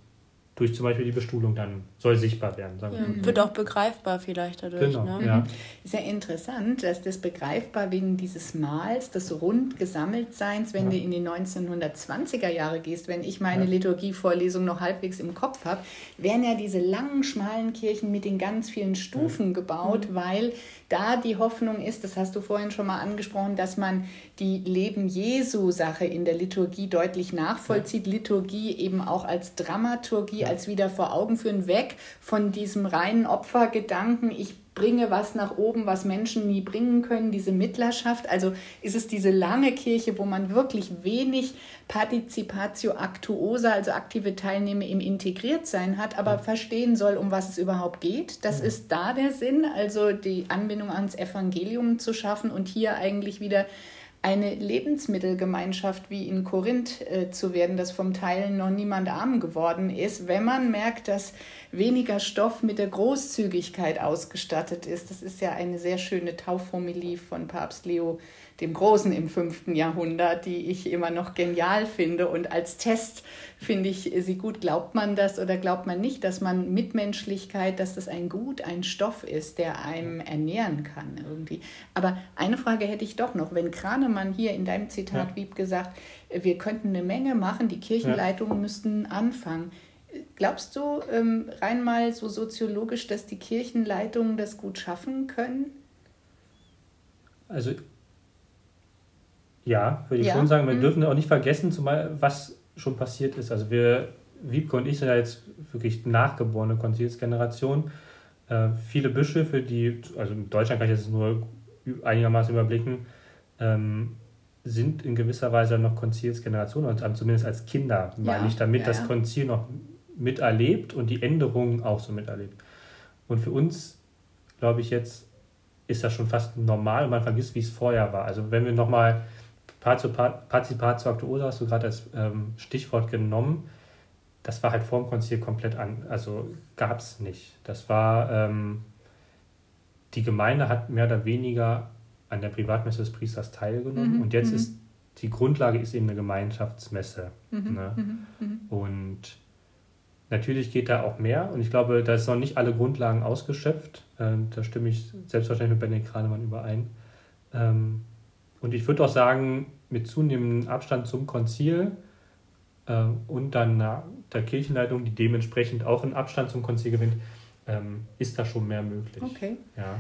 durch zum Beispiel die Bestuhlung dann soll sichtbar werden. Ja, wird auch begreifbar vielleicht dadurch. Genau, ne? ja. Ist ja interessant, dass das begreifbar wegen dieses Mals, des rund Gesammeltseins, wenn ja. du in die 1920er Jahre gehst, wenn ich meine ja. Liturgievorlesung noch halbwegs im Kopf habe, werden ja diese langen, schmalen Kirchen mit den ganz vielen Stufen gebaut, mhm. weil da die Hoffnung ist, das hast du vorhin schon mal angesprochen, dass man die Leben Jesu-Sache in der Liturgie deutlich nachvollzieht. Ja. Liturgie eben auch als Dramaturgie, ja. Als wieder vor Augen führen, weg von diesem reinen Opfergedanken, ich bringe was nach oben, was Menschen nie bringen können, diese Mittlerschaft. Also ist es diese lange Kirche, wo man wirklich wenig Participatio Actuosa, also aktive Teilnehmer im Integriertsein hat, aber verstehen soll, um was es überhaupt geht. Das ist da der Sinn, also die Anbindung ans Evangelium zu schaffen und hier eigentlich wieder eine Lebensmittelgemeinschaft wie in Korinth äh, zu werden, dass vom Teilen noch niemand arm geworden ist, wenn man merkt, dass weniger Stoff mit der Großzügigkeit ausgestattet ist. Das ist ja eine sehr schöne Taufhomilie von Papst Leo dem Großen im fünften Jahrhundert, die ich immer noch genial finde. Und als Test finde ich sie gut. Glaubt man das oder glaubt man nicht, dass man Mitmenschlichkeit, dass das ein Gut, ein Stoff ist, der einem ernähren kann irgendwie. Aber eine Frage hätte ich doch noch. Wenn Kranemann hier in deinem Zitat ja. Wieb gesagt, wir könnten eine Menge machen, die Kirchenleitungen ja. müssten anfangen. Glaubst du ähm, rein mal so soziologisch, dass die Kirchenleitungen das gut schaffen können? Also ja, würde ich ja. schon sagen. Wir mhm. dürfen auch nicht vergessen, zumal was schon passiert ist. Also wir, Wiebke und ich sind ja jetzt wirklich nachgeborene Konzilsgeneration. Äh, viele Bischöfe, die, also in Deutschland kann ich das nur einigermaßen überblicken, ähm, sind in gewisser Weise noch Konzilsgeneration und zumindest als Kinder, ja. meine ich damit, ja, das Konzil noch miterlebt und die Änderungen auch so miterlebt. Und für uns, glaube ich, jetzt ist das schon fast normal und man vergisst, wie es vorher war. Also wenn wir nochmal Partizipatio Actuosa hast du gerade als ähm, Stichwort genommen. Das war halt vor dem Konzil komplett an, also gab es nicht. Das war, ähm, die Gemeinde hat mehr oder weniger an der Privatmesse des Priesters teilgenommen mhm, und jetzt mhm. ist die Grundlage ist eben eine Gemeinschaftsmesse. Mhm, ne? Mhm. Und natürlich geht da auch mehr und ich glaube, da ist noch nicht alle Grundlagen ausgeschöpft. Ähm, da stimme ich selbstverständlich mit Benedikt Kranemann überein. Und ich würde auch sagen, mit zunehmendem Abstand zum Konzil äh, und dann der Kirchenleitung, die dementsprechend auch einen Abstand zum Konzil gewinnt, ähm, ist da schon mehr möglich. Okay. Ja.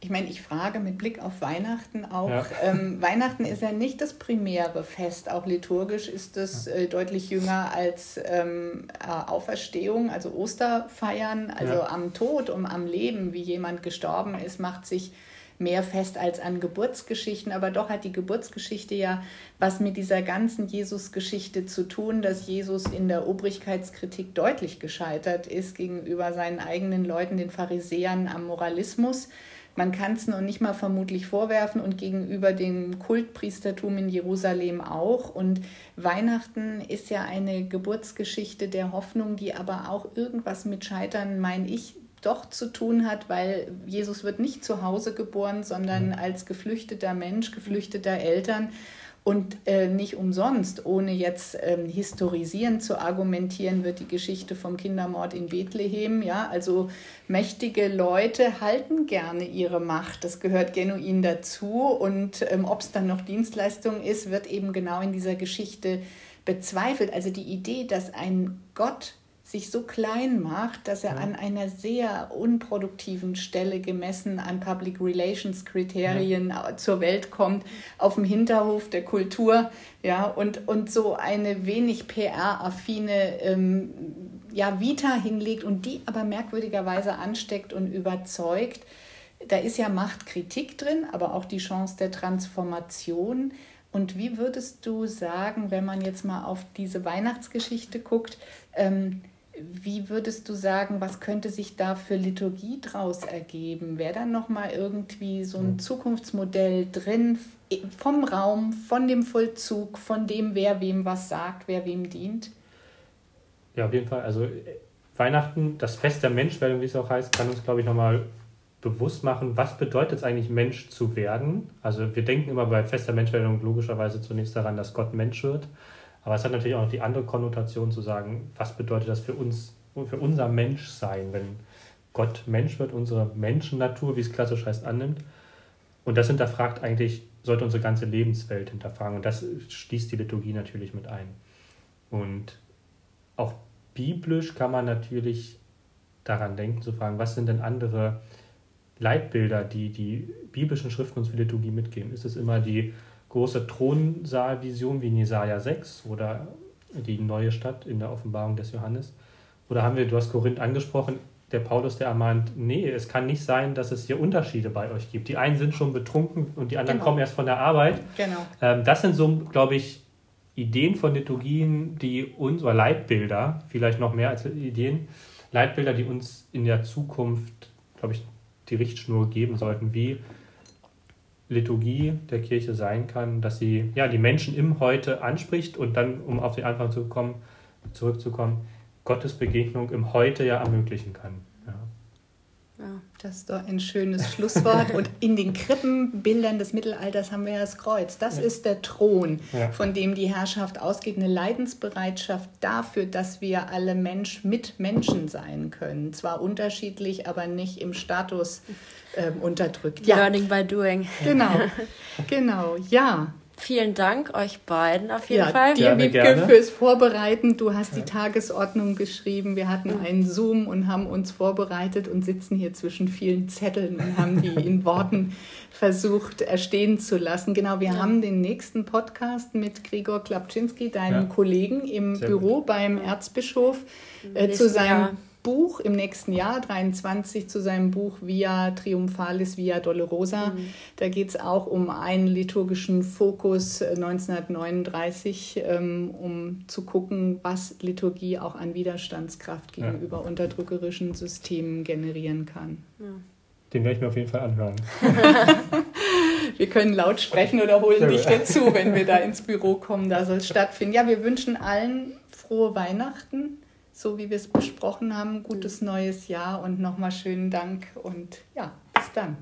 Ich meine, ich frage mit Blick auf Weihnachten auch. Ja. Ähm, Weihnachten ist ja nicht das primäre Fest, auch liturgisch ist es äh, deutlich jünger als ähm, äh, Auferstehung, also Osterfeiern, also ja. am Tod, um am Leben, wie jemand gestorben ist, macht sich mehr fest als an Geburtsgeschichten, aber doch hat die Geburtsgeschichte ja was mit dieser ganzen Jesus-Geschichte zu tun, dass Jesus in der Obrigkeitskritik deutlich gescheitert ist gegenüber seinen eigenen Leuten, den Pharisäern am Moralismus. Man kann es noch nicht mal vermutlich vorwerfen und gegenüber dem Kultpriestertum in Jerusalem auch. Und Weihnachten ist ja eine Geburtsgeschichte der Hoffnung, die aber auch irgendwas mit Scheitern, meine ich, doch zu tun hat, weil Jesus wird nicht zu Hause geboren, sondern als geflüchteter Mensch, geflüchteter Eltern. Und äh, nicht umsonst, ohne jetzt ähm, historisierend zu argumentieren, wird die Geschichte vom Kindermord in Bethlehem, ja, also mächtige Leute halten gerne ihre Macht, das gehört genuin dazu. Und ähm, ob es dann noch Dienstleistung ist, wird eben genau in dieser Geschichte bezweifelt. Also die Idee, dass ein Gott sich so klein macht, dass er ja. an einer sehr unproduktiven Stelle gemessen an Public Relations Kriterien ja. zur Welt kommt, auf dem Hinterhof der Kultur, ja, und, und so eine wenig PR-affine ähm, ja, Vita hinlegt und die aber merkwürdigerweise ansteckt und überzeugt. Da ist ja Machtkritik drin, aber auch die Chance der Transformation. Und wie würdest du sagen, wenn man jetzt mal auf diese Weihnachtsgeschichte guckt, ähm, wie würdest du sagen, was könnte sich da für Liturgie draus ergeben? Wäre dann nochmal irgendwie so ein Zukunftsmodell drin vom Raum, von dem Vollzug, von dem, wer wem was sagt, wer wem dient? Ja, auf jeden Fall. Also Weihnachten, das Fest der Menschwerdung, wie es auch heißt, kann uns, glaube ich, nochmal bewusst machen, was bedeutet es eigentlich, Mensch zu werden. Also wir denken immer bei Fest der Menschwerdung logischerweise zunächst daran, dass Gott Mensch wird. Aber es hat natürlich auch noch die andere Konnotation zu sagen, was bedeutet das für uns, für unser Menschsein, wenn Gott Mensch wird, unsere Menschennatur, wie es klassisch heißt, annimmt. Und das hinterfragt eigentlich, sollte unsere ganze Lebenswelt hinterfragen. Und das schließt die Liturgie natürlich mit ein. Und auch biblisch kann man natürlich daran denken, zu fragen, was sind denn andere Leitbilder, die die biblischen Schriften uns für Liturgie mitgeben? Ist es immer die große Thronsaalvision wie in Jesaja 6 oder die neue Stadt in der Offenbarung des Johannes? Oder haben wir, du hast Korinth angesprochen, der Paulus, der ermahnt, nee, es kann nicht sein, dass es hier Unterschiede bei euch gibt. Die einen sind schon betrunken und die anderen genau. kommen erst von der Arbeit. Genau. Ähm, das sind so, glaube ich, Ideen von Liturgien, die uns, oder Leitbilder, vielleicht noch mehr als Ideen, Leitbilder, die uns in der Zukunft, glaube ich, die Richtschnur geben sollten, wie Liturgie der Kirche sein kann, dass sie ja, die Menschen im Heute anspricht und dann, um auf den Anfang zu kommen, zurückzukommen, Gottes Begegnung im Heute ja ermöglichen kann. Das ist doch ein schönes Schlusswort. Und in den Krippenbildern des Mittelalters haben wir das Kreuz. Das ja. ist der Thron, ja. von dem die Herrschaft ausgeht. Eine Leidensbereitschaft dafür, dass wir alle Mensch mit Menschen sein können. Zwar unterschiedlich, aber nicht im Status ähm, unterdrückt. Ja. Learning by doing. Genau, genau, ja. Vielen Dank euch beiden auf jeden ja, Fall. Dir, Wiebke, fürs Vorbereiten. Du hast die Tagesordnung geschrieben. Wir hatten einen Zoom und haben uns vorbereitet und sitzen hier zwischen vielen Zetteln und haben die in Worten versucht erstehen zu lassen. Genau, wir ja. haben den nächsten Podcast mit Gregor Klapczynski, deinem ja. Kollegen im Sehr Büro gut. beim Erzbischof, äh, zu seinem Jahr Buch im nächsten Jahr, 23, zu seinem Buch Via Triumphalis, Via Dolorosa. Mhm. Da geht es auch um einen liturgischen Fokus 1939, äh, ähm, um zu gucken, was Liturgie auch an Widerstandskraft gegenüber ja. unterdrückerischen Systemen generieren kann. Ja. Den werde ich mir auf jeden Fall anhören. wir können laut sprechen oder holen dich dazu, wenn wir da ins Büro kommen. Da soll es stattfinden. Ja, wir wünschen allen frohe Weihnachten so wie wir es besprochen haben. Gutes neues Jahr und nochmal schönen Dank und ja, bis dann.